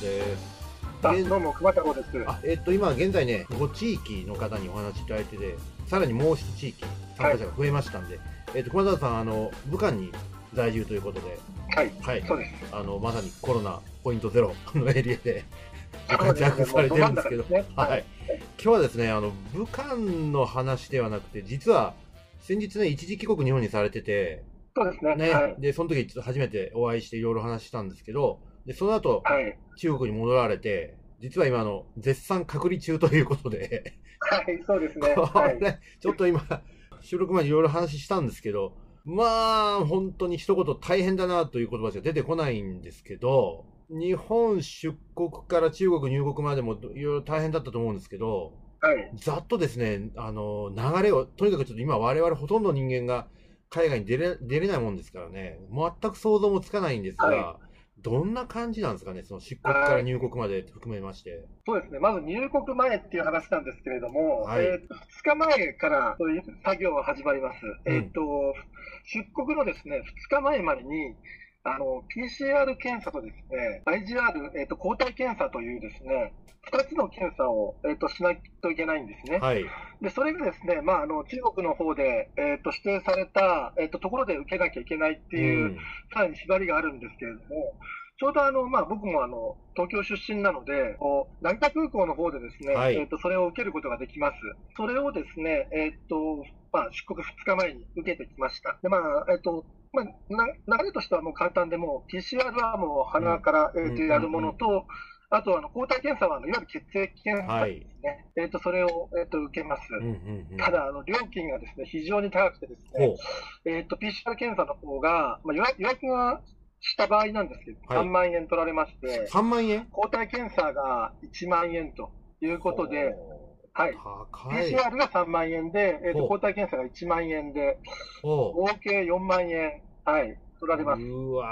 です。どうも、熊太郎です。あえっと、今現在ね、5地域の方にお話しいただいてて、さらにもう1地域、参加者が増えましたんで、えっと、熊田さん、あの、武漢に在住ということで、はい、はい、そうです。あの、まさにコロナポイントゼロのエリアで活躍されてるんですけど、ねはい。今日はですね、あの、武漢の話ではなくて、実は、先日ね、一時帰国日本にされてて、そうですね。ね、はい。で、その時ちょっと初めてお会いしていろいろ話したんですけど、で、その後、はい。中国に戻られて、実は今あの、絶賛隔離中ということで、はい、そうですね。こはい。れ、ちょっと今、収録前にいろいろ話したんですけど、まあ、本当に一言大変だなという言葉しか出てこないんですけど、日本出国から中国入国までもいろいろ大変だったと思うんですけど、はい。ざっとですね、あの、流れを、とにかくちょっと今我々ほとんど人間が海外に出れ、出れないもんですからね、全く想像もつかないんですが、はどんな感じなんですかね、その出国から入国まで含めまして。そうですね。まず入国前っていう話なんですけれども、はいえーと2日前からそういう作業は始まります。うんえっ、と、出国のですね、2日前までに、あの、PCR 検査とですね、IGR、えっ、と、抗体検査というですね、2つの検査を、えっ、と、しないといけないんですね。はい。で、それがですね、まあ、あの、中国の方で、えっ、と、指定された、えっ、と、ところで受けなきゃいけないっていう、んさらに縛りがあるんですけれども、ちょうどあの、まあ、僕もあの、東京出身なので、こう成田空港の方でですね、はいえっ、と、それを受けることができます。それをですね、えっ、と、まあ、出国2日前に受けてきました。で、まあ、えっ、と、まあ、な流れとしてはもう簡単で、もう PCR はもう鼻から、えーとうん。やるものと、あとあの抗体検査はあのいわゆる血液検査ですね、えっ、と、それを、えー、と受けます。うんうんうん。ただ、あの料金がですね非常に高くてですほね、えっと PCR 検査の方が、まあ、予約予約がした場合なんですけど、はい。3万円取られまして、3万円？抗体検査が1万円ということで、はい、高い。PCR が3万円で、えっほうと抗体検査が1万円で、ほ合計4万円、はい、取られます。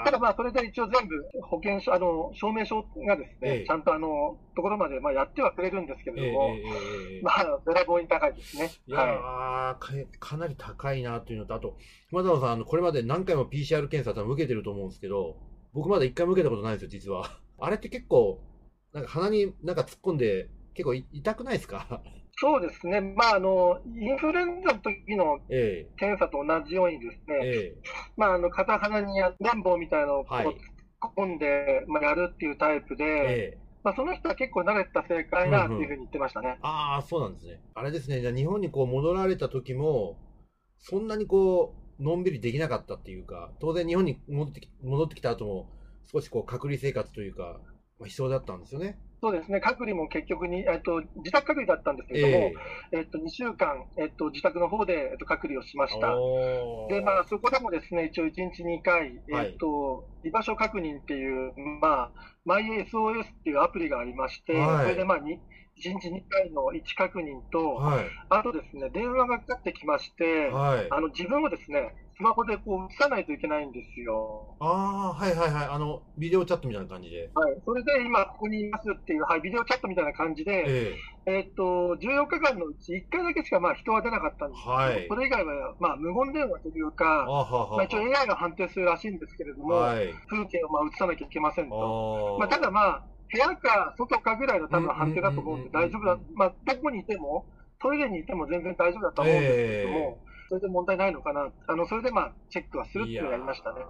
ただまあ、それで一応全部保険証、あの、証明書がですね、ええちゃんとあの、ところまでまあやってはくれるんですけええれども、まあ、べらぼうに高いですね。いやはーか、かなり高いなというのと、あと、熊田さん、あの、これまで何回も PCR 検査多分受けてると思うんですけど、僕まだ一回も受けたことないんですよ、実は。あれって結構、なんか鼻になんか突っ込んで、結構い痛くないですか？い。そうですね。まあ、あの、インフルエンザの時のえ検査と同じようにですえね、えまあ、あの、片鼻に綿棒みたいなのを突っ込んで、まあ、やるっていうタイプで、えええまあ、その人は結構慣れた正解なっていうふうに言ってましたね。ああ、そうなんですね。あれですね、じゃあ日本にこう戻られた時も、そんなにこう、のんびりできなかったっていうか、当然日本に戻ってき戻ってきた後も、少しこう隔離生活というか、まあ、必要だったんですよね。そうですね。隔離も結局に、えっと、自宅隔離だったんですけれども、ええっと、2週間、えっと、自宅の方で、えっと、隔離をしまえした。で、まあ、そこでもですね、一応1日2回、はいえっと、居場所確認っていう、まあ、MySOS っていうアプリがありまして、はいそれでまあ、に1日2回の位置確認と、はい。あとですね、電話がかかってきまして、はい。あの、自分をですね、スマホでこう映さないといけないんですよ。ああ、はいはいはい。あの、ビデオチャットみたいな感じで。はい。それで今ここにいますっていう、はい、ビデオチャットみたいな感じで、ええっと、14日間のうち1回だけしかまあ人は出なかったんですけど、はいそれ以外はまあ無言電話というえか、あははまあ、一応 AI が判定するらしいんですけれども、はい。風景をまあ映さなきゃいけませんと。あまあ、ただまあ、部屋か外かぐらいの多分判定だと思うんで大丈夫だ。まあ、どこにいても、トイレにいても全然大丈夫だと思うんですけれども、それで問題ないのかな。あの、それでまあ、チェックはするっていうのをやりましたね。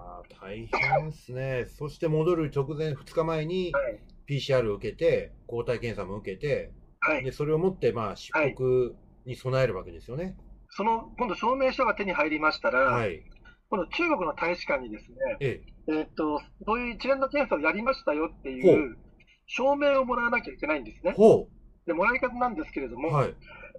大変ですね。そして戻る直前、2日前にはい。PCR を受けて、抗体検査も受けて、はい。で、それを持って、まあ、出国に備えるわけですよね。その、今度証明書が手に入りましたら、はい。今度中国の大使館にですね、ええ。えっと、そういう一連の検査をやりましたよってほいう証明をもらわなきゃいけないんですね。ほで、もらい方なんですけれどう。も、はい。えっ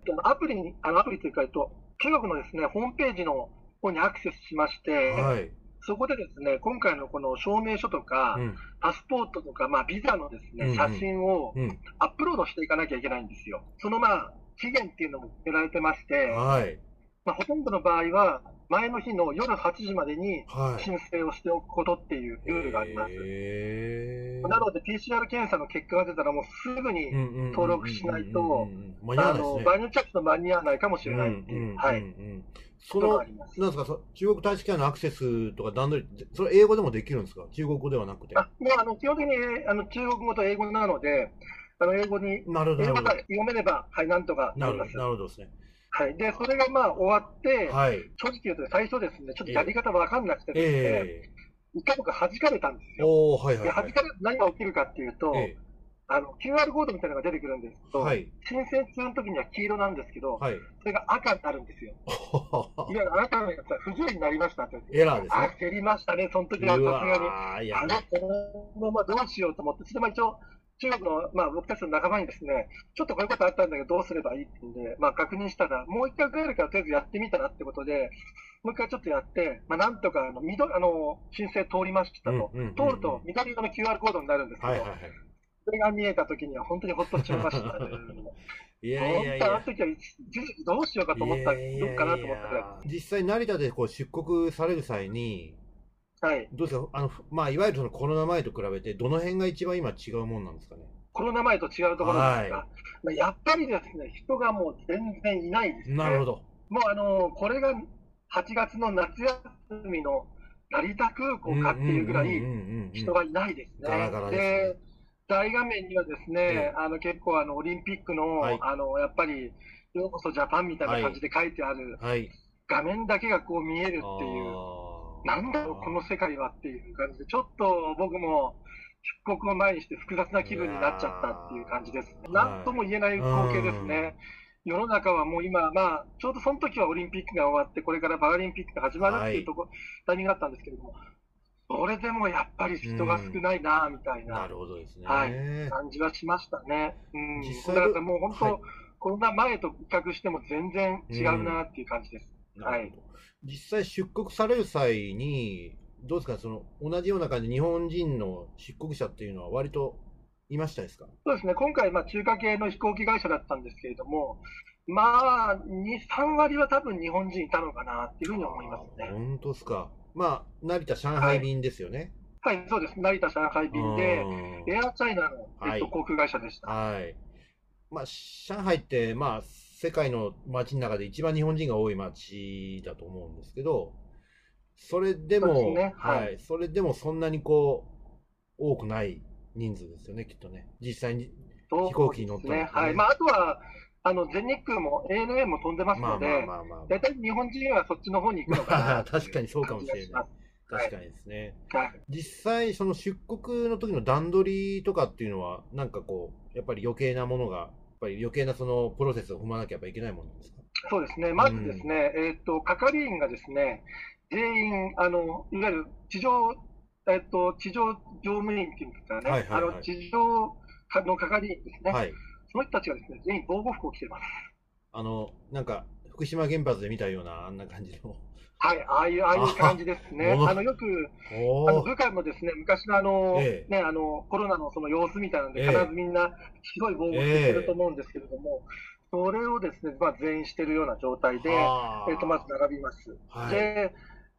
とアプリに、あのアプリというか、えっと、中国のですね、ホームページの方にアクセスしまして、はい。そこでですね、今回のこの証明書とか、うん。パスポートとか、まあ、ビザのですね、うんうん写真をうん。アップロードしていかなきゃいけないんですよ。そのまあ、期限っていうのも決められてまして、はい。まあ、ほとんどの場合は、前の日の夜8時までにはい。申請をしておくことっていうルールがあります。へーなので、PCR 検査の結果が出たら、もうすぐに、登録しないと。場合によっちゃちょっと間に合わないかもしれないっていう、は。なんですか、そ中国大使館のアクセスとか段取り、それ英語でもできるんですか？中国語ではなくて。あもうあの基本的にあの中国語と英語なので、あの英語に、なるほど。読めれば、はい、なんとかなります。なるほどですね。はい、で、それがまあ終わって、はい。正直言うと、最初ですね、ちょっとやり方わかんなくてですね、え一回僕弾かれたんですえよ。はいはいで、はい。弾かれて何が起きるかっていうと、えあの、QR コードみたいなのが出てくるんですけど、えはい。申請中の時には黄色なんですけど、はい。それが赤になるんですよ。いわゆるあなたのやつは不自由になりましたって。エラーですね。焦りましたね、その時うはさすがに。あ、の、このままどうしようと思って、それでまあ一応、中国の、まあ、僕たちの仲間にですね、ちょっとこういうことあったんだけど、どうすればいいって言うんで、まあ、確認したら、もう一回ぐらいからとりあえずやってみたらってことで、もう一回ちょっとやって、まあ、なんとかあの緑あの申請通りましたと、うんうんうんうん通ると緑色の QR コードになるんですけど、はいはいはい。それが見えた時には本当にほっとしましたね。いやいやい本当あのや。時はどうしようかと思ったら、いやいやいやどうかなと思った。実際成田でこう出国される際に、はい。どうですか？あの、まあ、いわゆるそのコロナ前と比べて、どの辺が一番今違うもんなんですかね？コロナ前と違うところですが、はいまあやっぱりですね、人がもう全然いないですね。なるほど。もうあのこれが8月の夏休みの成田空港かっていうぐらい人がいないですね。ガラガラで大画面にはですね、ええあの結構あのオリンピックの,、はいあのやっぱりようこそジャパンみたいな感じで書いてあるはい。画面だけがこう見えるっていう、なんだろう、この世界はっていう感じで、ちょっと僕も出国を前にして複雑な気分になっちゃったっていう感じです。なんとも言えない光景ですね。世の中はもう今、まあ、ちょうどその時はオリンピックが終わって、これからパラリンピックが始まるっていうとこ、タイミングだったんですけれども、それでもやっぱり人が少ないな、みたいななるほどですね。はい感じはしましたね。うん、実際だからもう本当、はいコロナ前と比較しても全然違うなっていう感じです。なるほど実際出国される際に、どうですか、その同じような感じで日本人の出国者っていうのは割といましたですか？そうですね、今回、まあ、中華系の飛行機会社だったんですけれども、まあ、2、3割は多分日本人いたのかなっていうふうに思いますね。本当ですか？まあ、成田、上海便ですよね。はい、そうです。成田上海便で、うんエアチャイナの、はいえっと、航空会社でした。はい。まあ、上海って、まあ、世界の街の中で一番日本人が多い街だと思うんですけど、それでも、ねは、はいそれでもそんなにこう、多くない人数ですよね、きっとね。実際に。飛行機に乗ったね。ねはい。まあ、あとは、あの、全日空も ANA も飛んでますまあまあので、まあまあ、大体日本人はそっちの方に行くのかまあな。確かにそうかもしれない確かにですね。はい。実際、その出国の時の段取りとかっていうのは、なんかこう、やっぱり余計なものが、ぱり余計なそのプロセスを踏まなきゃいけないものなんですか？そうですね。まずですね、えっと、係員がですね、全員、あの、いわゆる地上、えっと、地上乗務員っていうんですかね、はいはいはいあの、地上の係員ですね。はい。その人たちがですね、全員防護服を着ています。あの、なんか、福島原発で見たような、あんな感じの。はい、ああいう、ああいう感じですね。ああの、よく、おあの、武漢のですね、昔のあの、ええ。ね、あの、コロナのその様子みたいなので、ええ。必ずみんな白い防護服してると思うんですけれども、それをですね、まあ、全員してるような状態で、はあ。えっと、まず並びます。はい。で、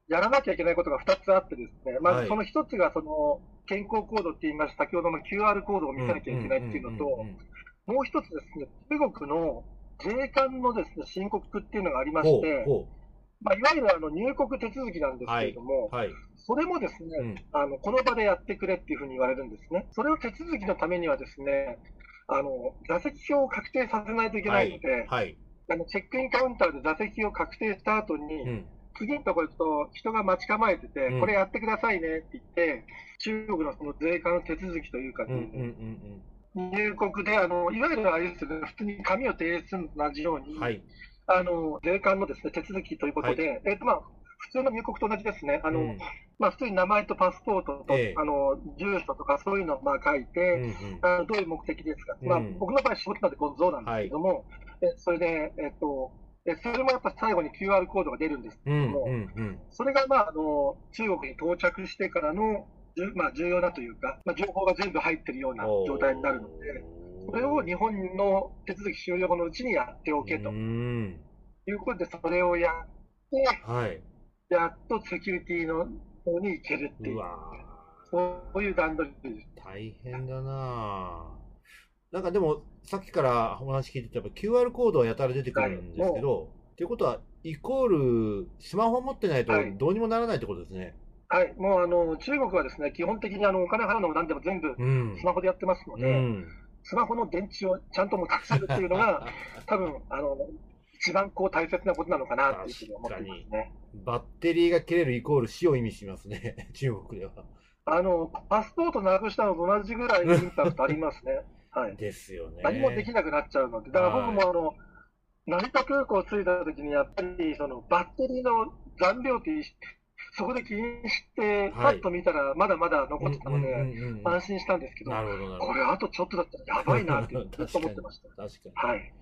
やらなきゃいけないことが2つあってですね、まはい。ずその1つがその健康コードって言いました、先ほどの QR コードを見せなきゃいけないっていうのと、んんんんもう1つですね、中国の税関のですね申告っていうのがありましほうて、ほまあ、いわゆるあの入国手続きなんですけれども、う。はい。それもですね、うんあのこの場でやってくれっていうふうに言われるんですね。それを手続きのためにはですね、あの座席表を確定させないといけないので、はい。あのチェックインカウンターで座席を確定した後に、うん。次のところ行くと、人が待ち構えてて、うんこれやってくださいねって言って、中国のその税関の手続きというか、うんうんうん入国であの、いわゆるあれですよね、普通に紙を提出するのと同じように。あの税関のですね手続きということで、えっとまあ、普通の入国と同じですね、あのうん。まあ、普通に名前とパスポートと、ええ。あの住所とかそういうのをまあ書いうんて、うん。あのどういう目的ですか、まあうん、僕の場合、仕事なんでご存なんですけども、えそれで、えっと、えそれもやっぱ最後に QR コードが出るんですけうんども、うんうん。それが、まあ、あの中国に到着してからの、じゅまあ、重要なというか、まあ、情報が全部入ってるような状態になるので、それを日本の手続き終了後のうちにやっておけとうん。いうことで、それをやって、はい。やっとセキュリティの方に行けるっていうう、わそういう段取りです。大変だななんかでも、さっきからお話聞いてて、やっぱ QR コードはやたら出てくるんですけど、っていうことは、イコール、スマホ持ってないとはいどうにもならないってことですね。はい、もうあの中国はですね基本的にあのお金払うのも何でも全部うんス。マホでやってますのうで、ん。スマホの電池をちゃんと持たせるっていうのが、多分あの一番こう大切なことなのかなっていうふうに思っていますね。バッテリーが切れるイコール死を意味しますね、中国では。あのパスポートなくしたのと同じぐらいインパクトありますね。はい、ですよね。何もできなくなっちゃうので、だから僕もあの、成田空港着いた時にやっぱりそのバッテリーの残量ってそこで気にして、パはいッと見たらまだまだ残ってたので、安心したんですけど、なるほど。これあとちょっとだったらやばいなって ずっと思ってました。確かに。はい。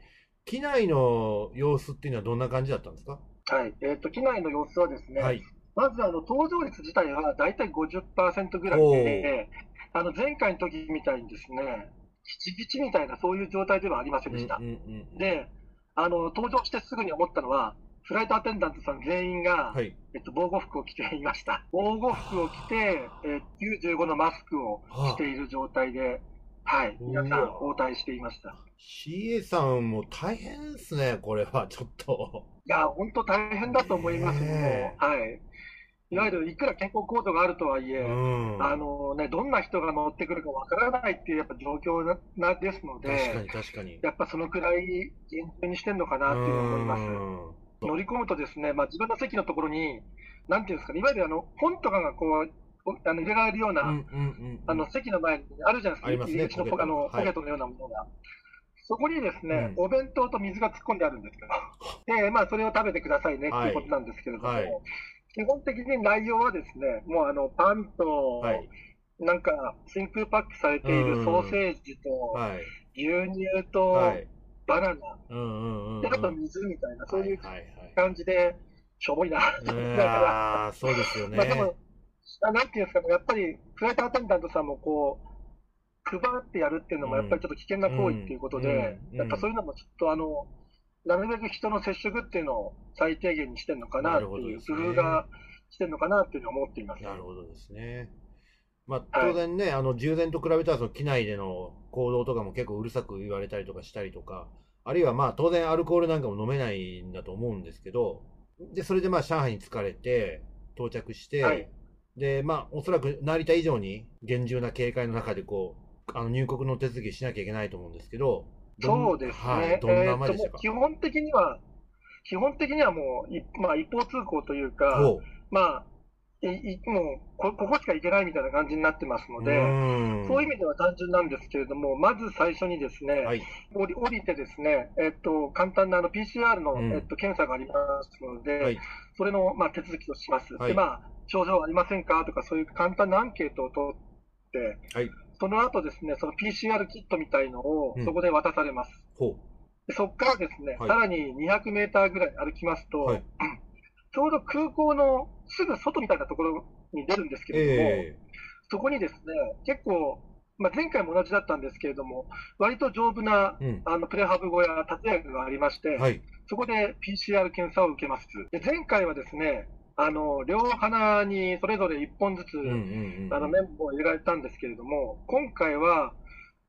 機内の様子っていうのはどんな感じだったんですか？はい。えっ、と、機内の様子はですね、はい。まずあの搭乗率自体は大体50%ぐらいおで、あの前回の時みたいにですね、ギチギチみたいなそういう状態ではありませんでした。うんうんうんで、あの搭乗してすぐに思ったのは、フライトアテンダントさん全員が、はい。えっと、防護服を着ていました。防護服を着て、えー95のマスクをしている状態で、はい、皆さん応対していました。CA さんも大変ですね、これは、ちょっと。いや、本当大変だと思いますねね。はい。いわゆるいくら健康コードがあるとはいえ、うん。あのね、どんな人が乗ってくるかわからないっていうやっぱ状況ななですの確かにで、確かに。やっぱそのくらい厳重にしてるのかなっていうふうに思います。うん乗り込むとですね、まあ、自分の席のところに、なんていうんですかね、いわゆるあの本とかがこう、おあの入れられるような、うんうんうんあの席の前にあるじゃないですか、あり口のポポケットあのはいポケットのようなものが。そこにですね、うんお弁当と水が突っ込んであるんですよ。で、まあ、それを食べてくださいねっていうことなんですけれども、はいはい基本的に内容はですね、もうあのパンと、はい。なんか真空パックされているソーセージと、はい。牛乳と、はい。バナナ、うんうんうんうん。で、あと水みたいな、そういうはいはい感じで、しょぼいな、はい。いやーそうですよね。まあでも、あなんていうんですかね、やっぱりフライトアテンダントさんもこう、配ってやるっていうのも、やっぱりちょっと危険な行為っていうことで、うんやっぱそういうのもちょっとあの、なるべく人の接触っていうのを最低限にしてるのかなっていう、工夫がしてるのかなっていうのは思っています。なるほどですね。まあ、当然ね、あの、従前と比べたら、その機内での行動とかも結構うるさく言われたりとかしたりとか、あるいはまあ、当然アルコールなんかも飲めないんだと思うんですけど、で、それでまあ、上海に疲れて、到着して、はい。で、まあ、おそらく成田以上に厳重な警戒の中で、こう、あの、入国の手続きしなきゃいけないと思うんですけど、どんそうですね。はい、どんなでしたか？基本的には、基本的にはもう、いまあ、一方通行というか、ほまあ、もうこ、ここしか行けないみたいな感じになってますのう。で、んそういう意味では単純なんですけれども、まず最初にですね、はい。降り降りてですね、えっと、簡単なあの PCR の、うんえっと、検査がありますので、はい。それの、まあ、手続きをします。はいで、まあ、症状ありませんかとか、そういう簡単なアンケートを取って、はい。その後ですね、その PCR キットみたいのをうんそこで渡されます。ほでそこからですね、はいさらに200メーターぐらい歩きますと、はいちょうど空港のすぐ外みたいなところに出るんですけれども、えそこにですね、結構、まあ、前回も同じだったんですけれども、割と丈夫なえうん。あのプレハブ小屋、建屋がありまして、はい。そこで PCR 検査を受けます。で前回はですね、あの両鼻にそれぞれ1本ずつ、うんうんうん。あの綿棒を入れられたんですけれども、今回は、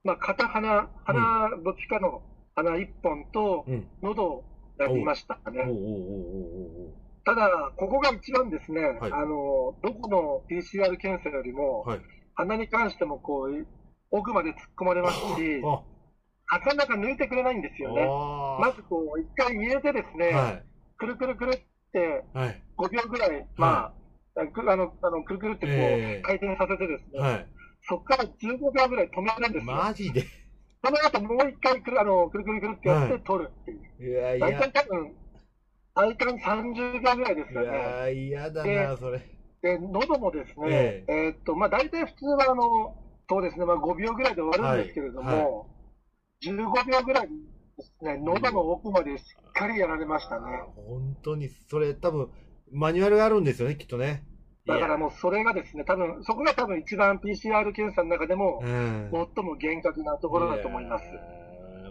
まあ、片鼻、鼻、どっちかの鼻1本とうん。喉をやりましたね。おうおうおうおうおうただ、ここが一番ですね、はいあのどこの PCR 検査よりも、はい。鼻に関してもこう奥まで突っ込まれますし、あ、なかなか抜いてくれないんですよね。あまずこう、一回入れてですね、はい。くるくるくるってはい。5秒ぐらい、まあ、くあのあのくるくるってこう、ええ回転させてですね、はい。そこから15秒ぐらい止めるんですよ。マジで？その後もう一回くるあのくるくるくるってやってはい取るっていう。いやい大や。体多分、体感30秒ぐらいですいかね。や嫌だな、それ。で、喉もですね、ええーっと、まあ大体普通はあの、そうですね、まあ5秒ぐらいで終わるんですけれども、はいは15秒ぐらいですね、喉の奥までしっかりやられましたね。本当に、それ多分、マニュアルがあるんですよね、きっとね。だからもうそれがですね、多分そこが多分一番 PCR 検査の中でも。最も厳格なところだと思います。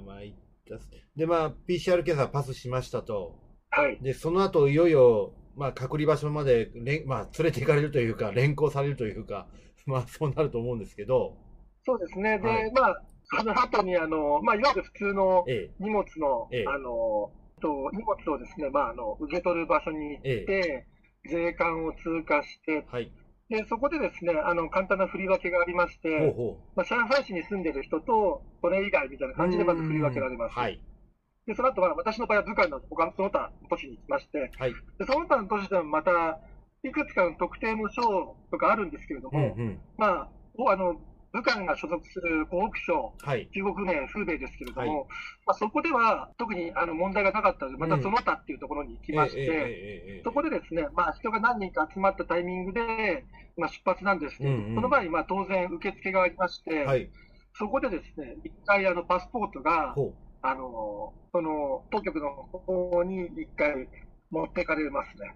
まあ、いったっすで、まあ、PCR 検査パスしましたと。はい。で、その後、いよいよまあ、隔離場所までまあ、連れて行かれるというか、連行されるというか、まあ、そうなると思うんですけど、そうですね。で、はい。まあ、その後に、あの、まあ、いわゆる普通のえ荷物の、ええ。あの、と荷物をですね、まあ、あの、受け取る場所に行って、税関を通過してえ、はい、で、そこでですね、あの、簡単な振り分けがありましほうて、ほまあ、上海市に住んでる人と、それ以外みたいなう。感じでまず振り分けられます。はい、で、その後は、私の場合は武漢の他のその他の都市に行きまして、はい、で、その他の都市でもまた、いくつかの特定の省とかあるんですけれどうんも、うん、まあ、おあの、武漢が所属する湖北省、はい、中国名、風米ですけれども、はい。まあ、そこでは特にあの問題がなかったので、またその他っていうところに行きまして、そこでですね、まあ、人が何人か集まったタイミングで、まあ、出発なんですけど、うんうんその前にまあ当然受付がありまして、はい、そこでですね、一回あのパスポートが、ほあのその当局の方に一回持ってかれますね。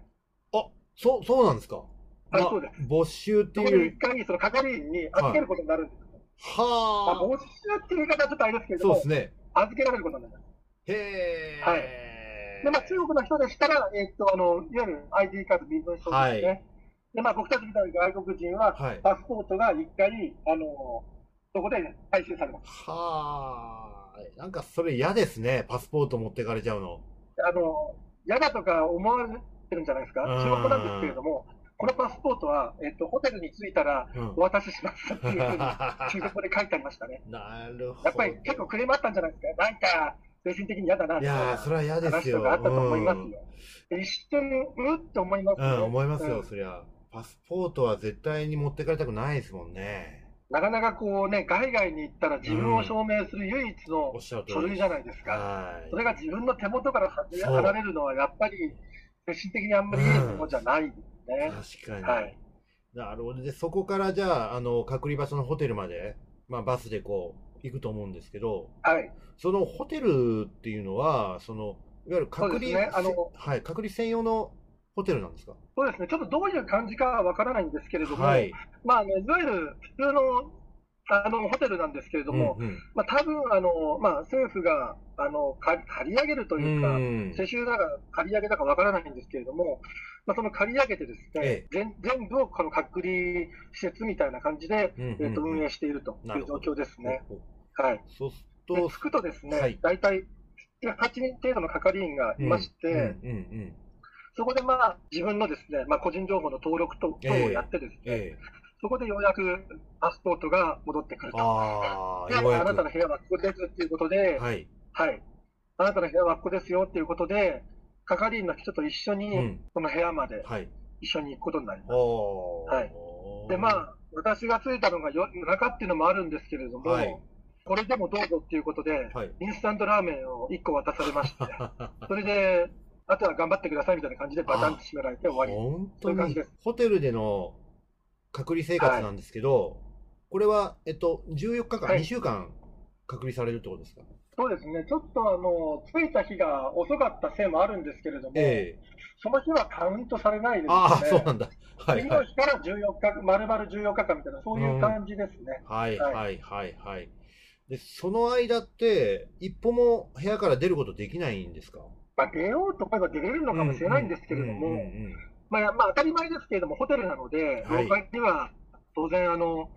う。あ、そう、そうなんですか？はいまあそうです没収っていう。一回その係員に預けることになるんです。まあ、は没収っていう言い方はちょっとあれですけども、そうですね。預けられることになります。へえ。はいで、まあ、中国の人でしたら、えっと、あの、いわゆる ID カード、身分証ですね。はいで、まあ、僕たちみたいな外国人は、はい。パスポートが一回、あの、そこで回収されます。はあ、なんかそれ嫌ですね。パスポート持ってかれちゃうの。あの、嫌だとか思われてるんじゃないですかうん仕事なんですけれども、このパスポートは、えっと、ホテルに着いたらうんお渡ししますっていうふうに、中国語で書いてありましたね。なるほど。やっぱり結構クレームあったんじゃないですかなんか、精神的に嫌だな、いやー、それは嫌ですよ。話とかあったと思いますうん一瞬、うって思いますうん、ね。思いますよ、うんそりゃ。パスポートは絶対に持ってかれたくないですもんね。なかなかこうね、海外に行ったら自分を証明する唯一の書類じ。ゃないですか。はいそ。れが自分の手元から離れるのは、やっぱり精神的にあんまりいいものじゃないですね。確かに。はいなるほど。で、そこからじゃあ、あの、隔離場所のホテルまで、まあ、バスでこう、行くと思うんですけど、はい。そのホテルっていうのは、その、いわゆる隔離、ねあのはい、隔離専用のホテルなんですか？そうですね。ちょっとどういう感じかはわからないんですけれども、はい。まあ、あのいわゆる普通のあのホテルなんですけれども、うんうん。まあ、多分あの、まあ、政府があの借借り上げるというか、うん世襲だか借り上げだかわからないんですけれども、まあ、その借り上げてですね、え全全部をこの隔離施設みたいな感じで、うんうんえっと運営しているとないう状況ですね。はい。そうすでると、着くとですね、はい。大体8人程度の係員がいまして、うんうんうんそこでまあ自分のですね、まあ、個人情報の登録と等をやってですね、ええそこでようやくパスポートが戻ってくると。ああ、なたの部屋はここですっていうことで、はい。はい。あなたの部屋はここですよっていうことで、係員の人と一緒にうん、この部屋まではい。一緒に行くことになります。おーはいで、まあ、私が着いたのが夜夜中っていうのもあるんですけれども、はいこれでもどうぞっていうことで、はい。インスタントラーメンを1個渡されまして、それで、あとは頑張ってくださいみたいな感じでバタンと閉められて終わり。本当にそういう感じですホテルでの隔離生活なんですけど、これは、えっと、14日間、はい2週間隔離されるってことですか？そうですね、ちょっとあの着いた日が遅かったせいもあるんですけれども、ええその日はカウントされないですね。ああ、そうなんだ。はい次はい。の日から14日、丸々14日間みたいな、そういう感じですね。はいはいはいはいはい。で、その間って、一歩も部屋から出ることできないんですか？まあ、出ようと思えば出れるのかもしれないんですけれども、まあ、当たり前ですけれども、ホテルなので、はい廊下には当然、あの、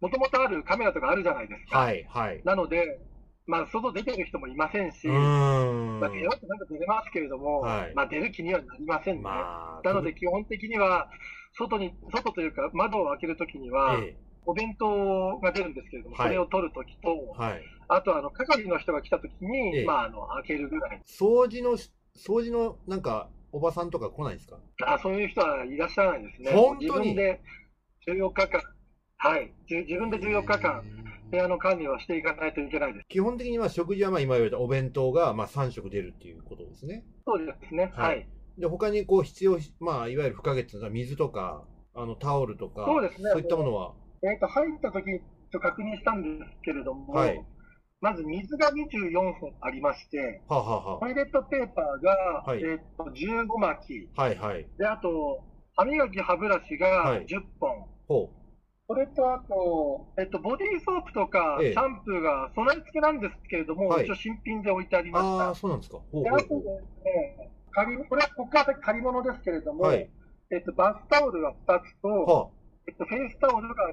もともとあるカメラとかあるじゃないですか。はいはい。なので、まあ、外出てる人もいませんし、まあ、出ようってなんか出れますけれども、はいまあ、出る気にはなりませんね。まあ、なので、基本的には、外に、外というか、窓を開けるときには、お弁当が出るんですけれども、それを取るときと、はい。あと、あの、係の人が来たときに、ええまあ、あの、開けるぐらい。掃除の、掃除の、なんか、おばさんとか来ないんですか？あそういう人はいらっしゃらないですね。本当に？自分で14日間、はい、自分で14日間、部屋の管理をしていかないといけないです。基本的には食事はまあ今言われたお弁当がまあ3食出るっていうことですね。そうですね。はいはい。で、他にこう必要、まあいわゆる不可欠な水とか、あのタオルとか、そうですねそういったものは、えっ、と、入ったときと確認したんですけれども、はいまず水が24本ありまして、はあ、はあはトイレットペーパーが、はいえっ、と、15巻はいはい。で、あと、歯磨き歯ブラシはがい10本。ほそれと、あと、えっと、ボディーソープとか、ええシャンプーが備え付けなんですけれども、はい一応新品で置いてありう。ました。ああ、そうなんですか。で、あとですね、借りこれはここから先借り物ですけれども、はい。えっと、バスタオルが2つと、はえっと、フェイスタオルが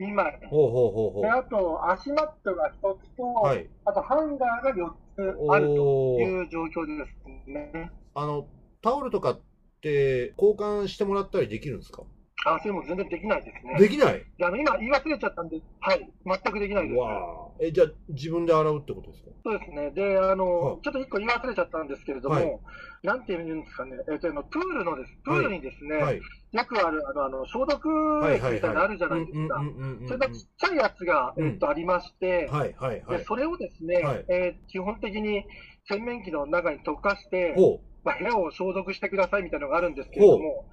2枚。あ、ほうほうほうほで、あと、足マットが1つと、う。はい。あと、ハンガーが4つあるという状況ですね。あの、タオルとかって交換してもらったりできるんですか？あ、それも全然できないですね。できない？であの今、言い忘れちゃったんで、はい、全くできないです。わあ。え、じゃあ自分で洗うってことですか？そうですね。で、あの、はいちょっと一個言い忘れちゃったんですけれども、はいなんて言うんですかね、えっ、と、あのプールのです、プールにですね、はい。よくある、あの、あの消毒液。みたいなのあるじゃないですか。それがちっちゃいやつが、うんえっと、ありまして、はいはいはいで。それをですね、はいえー基本的に洗面器の中に溶かして、ほまあ、部屋を消毒してくださいみたいなのがあるんですけれども、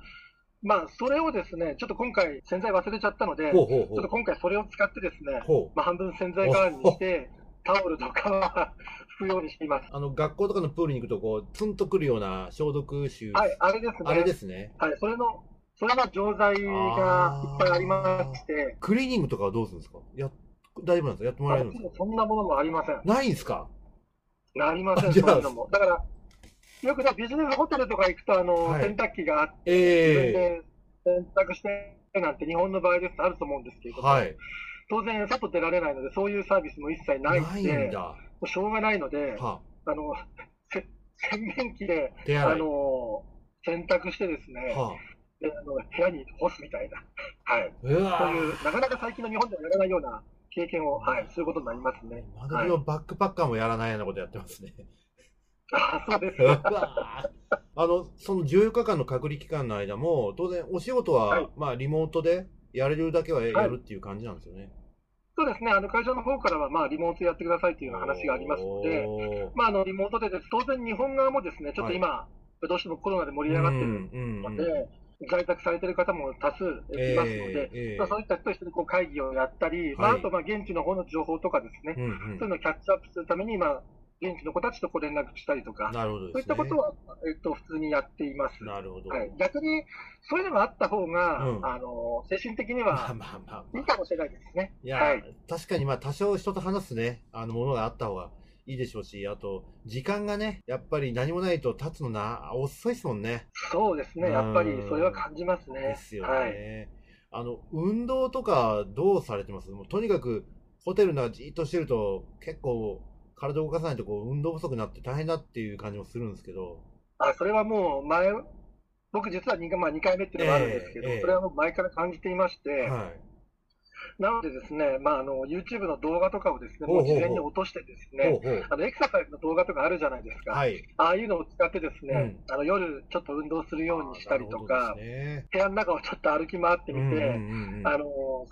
まあ、それをですね、ちょっと今回、洗剤忘れちゃったので、う。ほうほうほうちょっと。今回それを使ってですね。まあ、半分洗剤代わりにして、タオルとかは拭くようにしています。あの、学校とかのプールに行くと、こう、ツンとくるような消毒臭。はい、あれですね。あれですね。はい、それの、それの錠剤がいっぱいありまして、クリーニングとかはどうするんですか？や、大丈夫なんですか？やってもらえるんですか？そんなものもありません。ないんですか？なりません、そういうのも。だから、よくね、ビジネスホテルとか行くと、あの、はい洗濯機があって、えで洗濯してなんて日本の場合ですとあると思うんですけれども、えはい。当然外出られないので、そういうサービスも一切ないんで。もうしょうがないので、はあの、せ洗面器で。あの、洗濯してですね、はであの部屋に干すみたいな、はい。そういう、なかなか最近の日本ではやらないような経験を、はい、することになりますね。今時のバックパッカーもやらないようなことやってますね。あそうです。あの、その14日間の隔離期間の間も、当然お仕事は、はい。まあリモートでやれるだけはやるっていう感じなんですよね。そうですね、あの会社の方からは、まあ、リモートやってくださいという話がありますので、まあ、あのリモートでです、当然日本側もですね、ちょっと今、どうしてもコロナで盛り上がってるうんうんうんので、在宅されてる方も多数いますので、ええええ。まあ、そういった人と一緒にこう会議をやったり、まあ、はいあとまあ現地の方の情報とかですね、うんうん。そういうのをキャッチアップするために、まあ、現地の子たちとこう連絡したりとか、なるほどね。そういったことは、えっと、普通にやっています。なるほど。はい、逆に、そういうのがあった方が、うんあの精神的にまあはまあまあまあ。いいかもしれないですね。いや、はい確かにまあ多少人と話すね、あのものがあった方がいいでしょうし、あと、時間がね、やっぱり何もないと経つのな、遅いですもんね。そうですね、やっぱりそれは感じますね。ですよね。はい、あの、運動とかどうされてます？もうとにかく、ホテルの中じっとしてると、結構、体を動かさないとこう運動不足になって大変だっていう感じもするんですけど、あそれはもう前、僕実は 2,、まあ、2回目っていうのがあるんですけど、ええええそれはもう前から感じていまして、はい。なのでですね、まあ、あの YouTube の動画とかをですね、もう事前に落としてですね。あのエクササイズの動画とかあるじゃないですか、はい。ああいうのを使ってですね、あの夜ちょっと運動するようにしたりとか、ね部屋の中をちょっと歩き回ってみて、うんうんうんうんあの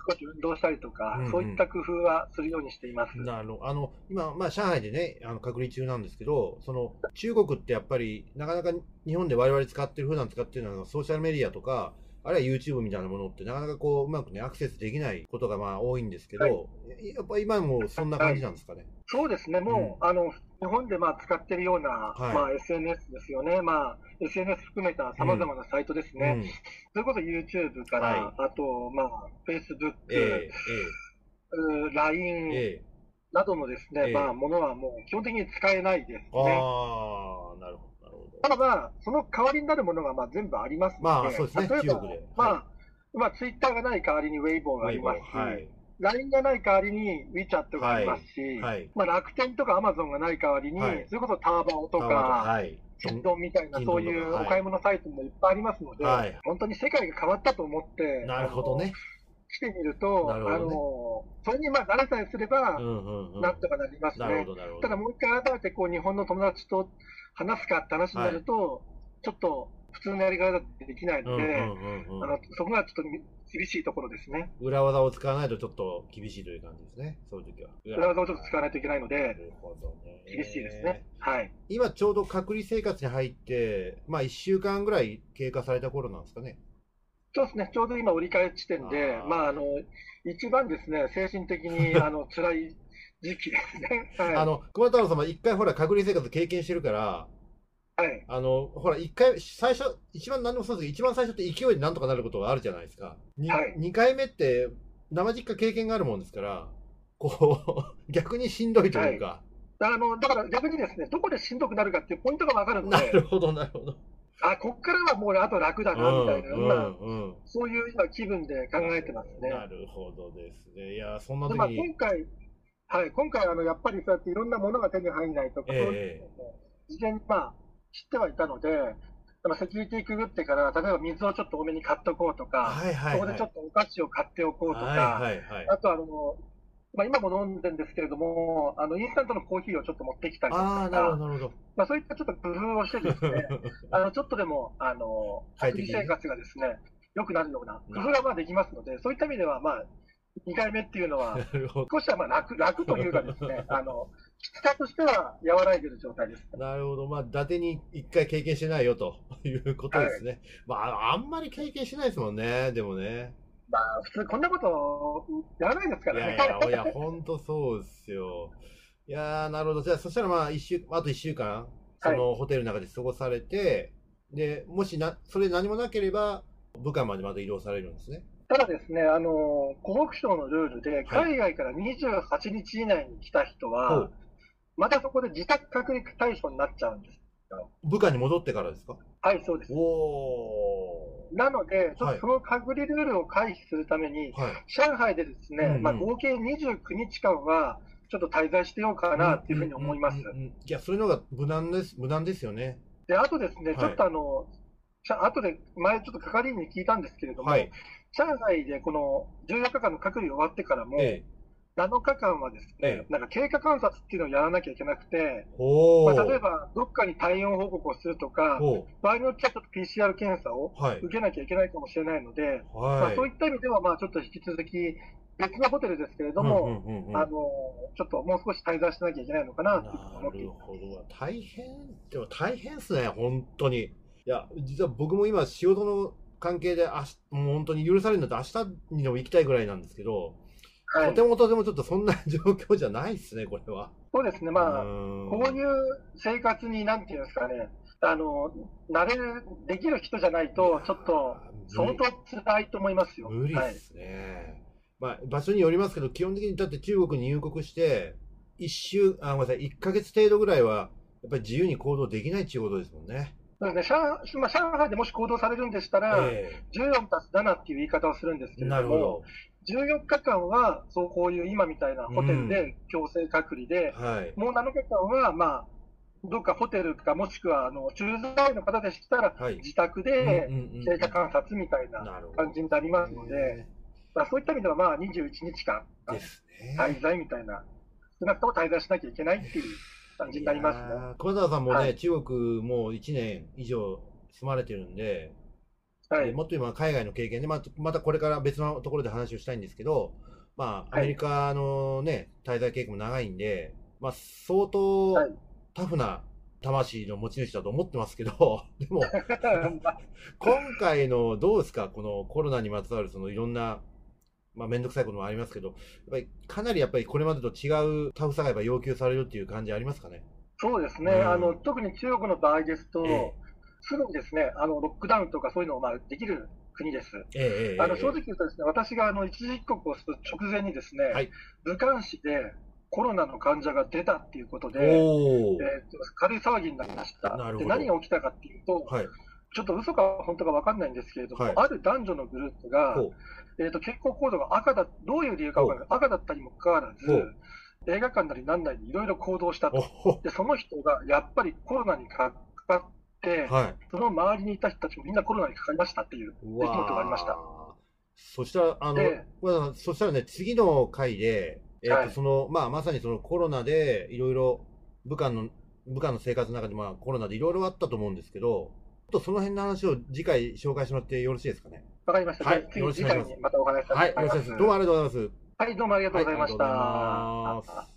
少し運動したりとか、うんうんそういった工夫はするようにしています。なるほど。あの、今、まあ、上海でね、あの、隔離中なんですけど、その、中国ってやっぱり、なかなか日本で我々使ってる、普段使ってるのは、ソーシャルメディアとか、あるいは YouTube みたいなものって、なかなかこう、うまくね、アクセスできないことがまあ多いんですけど、はい。やっぱ今もそんな感じなんですかね？そうですね、もう、あの日本でまあ使ってるような、はい。まあ、SNS ですよね、まあ、SNS 含めたさまざまなサイトですね、うん。それこそ YouTube から、はい。あと、まあ、Facebook、えうー LINE、ええ。えなどのですね、ええ。まあ、ものはもう基本的に使えないですね。ああ、なるほど。ただまあ、その代わりになるものがまあ全部ありますので、まあそうですね例えばまあ、はまあ、ツイッターがない代わりにウェイボーがありますし、はい。LINE がない代わりに WeChat がありますし、はい。まあ、楽天とか Amazon がない代わりに、はいそれこそターバオとか、はい。キンドンみたいなそういうはいお買い物サイトもいっぱいありますので、はい本当に世界が変わったと思って、なるほどね。来てみると、なるねあのそれにまあ慣れさえすればう、んうんうん。なんとかなりますね。ただもう一回改めてこう日本の友達と話すかって話になると、ちょっと普通のやり方だってできないので、そこがちょっと厳しいところですね。裏技を使わないとちょっと厳しいという感じですね。そういう時は。裏技をちょっと使わないといけないのなで、るほどね。厳しいですね。はい。今ちょうど隔離生活に入って、まあ1週間ぐらい経過された頃なんですかね。そうですね、ちょうど今、折り返し地点であ、ーまあ、あの一番ですね、精神的に あの辛い時期ですね。はい。あの、熊太郎様一回ほら隔離生活経験してるから、はい、あの、ほら一回、最初、一番何でもそうですけど、一番最初って勢いでなんとかなることがあるじゃないですか。にはい二回目って生実家経験があるもんですから、こう、逆にしんどいというか、あのだから逆にですね、どこでしんどくなるかっていうポイントが分かるので、なるほど、なるほど。あ、こっからはもうあと楽だな、みたいな、うんうんうんそういう今気分で考えてますね。なるほどですね。いや、そんなでまあ、時に、今回、はい、今回あの、やっぱりそうやっていろんなものが手に入らないと、そういうの事前に、まあ、知ってはいたので、あのセキュリティくぐってから、例えば水をちょっと多めに買っとこうとか、はいはいはい。そこでちょっとお菓子を買っておこうとか、はいはいはい。あとあの、まあ、今も飲んでるんですけれども、あのインスタントのコーヒーをちょっと持ってきたりとか。まあ、そういったちょっと工夫をしてですね、あのちょっとでもあの生活がですね良くなるようなな工夫がまあできますので、そういった意味では、まあ、2回目っていうのは。少しはまあ楽楽というかですね、あのきつさとしては和らいでる状態です。なるほど。まあ、伊達に一回経験してないよと いうことですね。まあ、あんまり経験しないですもんね、でもね。まあ、普通こんなことやらないですからね。いや、いや、ほんとそうですよ。いやー、なるほど。じゃあ、そしたらまあ、一週、あと一週間、そのホテルの中で過ごされて、で、もしな、それ何もなければ、武漢までまた移動されるんですね。ただですね、あの湖北省のルールで、海外から28日以内に来た人ほはう、またそこで自宅隔離対象になっちゃうんです。武漢に戻ってからですか？はい、そうです。おなので、はいとその隔離ルールを回避するために、ー。はい。上海でですね、うんうんまあ、合計29日間は、ちょっと滞在してようかなっていうふうに思います。うんうんうんうんいや、それの方が無難です、無難ですよね。で、あとですね、はいちょっとあの、しゃ後で、前ちょっと係員に聞いたんですけれども、はい。上海でこの14日間の隔離終わってからも、ええ。7日間はですえね、なんか経過観察っていうのをやらなきゃいけなくて。まあ、例えばどっかに体温報告をするとか、ほ場合によってはちょっと PCR 検査を。受けなきゃいけないかもしれないので、まはい。あ、そういった意味では、まあ、ちょっと引き続き、別のホテルですけれども、うんうんうんうんあのちょっともう少し滞在しなきゃいけないのかなと思っていまるほど。大変、でも大変ですね、本当に。いや、実は僕も今、仕事の関係で、あしもう本当に許されるんだったら明日にでも行きたいぐらいなんですけど、す。はいとてもとてもちょっとそんな状況じゃないですね、これは。そうですね、まあ、こういう生活に、なんていうんですかね、あの慣れる、できる人じゃないと、ちょっと相当辛いと思いますよ。無理はい、ですね。まあ、場所によりますけど、基本的にだって中国に入国して、一週、あ、ごめんなさい、1ヶ月程度ぐらいは、やっぱり自由に行動できないっていうことですもんね。そうですね上まあ、上海でもし行動されるんでしたら、え14たす7っていう言い方をするんですけえれども、ど。14日間は、そうこういう今みたいなホテルで強制隔離で、はい。もう7日間は、まあ、どっかホテルか、もしくはあの駐在の方でしたら、はい。自宅でうんうんうん経過観察みたいな感じになりますので、まあ、そういった意味では、まあ、21日間、ね。滞在みたいな、少なくとも滞在しなきゃいけないっていう感じになりますね。いやー熊澤さんもね、はい。中国もう1年以上住まれてるんで、はい、でもっと今、海外の経験で、またまたこれから別のところで話をしたいんですけど、まあ、はい。アメリカのね、滞在経験も長いんで、まあ、相当はい。タフな魂の持ち主だと思ってますけど、でも、まあ。今回のどうですか、このコロナにまつわるそのいろんな、まあ、めんどくさいこともありますけど、やっぱりかなりやっぱりこれまでと違うタフさがやっぱ要求されるっていう感じありますかね？そうですね、うん。あの特に中国の場合ですと、ええ。すぐにですね。あのロックダウンとかそういうのをまあできる国です。ええええあの正直言うとですね、私があの一時帰国をする直前にですね、はい。武漢市でコロナの患者が出たっていうことで、おえー軽い騒ぎになりました。なるほど。で何が起きたかっていうと、はい。ちょっと嘘か本当か分かんないんですけれども、はい。ある男女のグループが、ほえー、と健康コードが赤だ、どういう理由か分からない、赤だったにもかかわらず映画館なりなんなりにいろいろ行動したと。ほで、その人がやっぱりコロナにかかって、はい。その周りにいた人たちもみんなコロナにかかりましたっていうう出来事がありました。ーそしたら、あの、で小田さんそしたらね、次の回で、えっ、と、はい。その、まあ、まさにそのコロナで、いろいろ、武漢の、武漢の生活の中で、まあ、コロナでいろいろあったと思うんですけど、とその辺の話を次回紹介してもらってよろしいですかね？わかりました。はい次よろしくお願いします次回にまたお話しさはい、せてもらいます。よろしくお願いします。どうもありがとうございます。はい、どうもありがとうございました。はい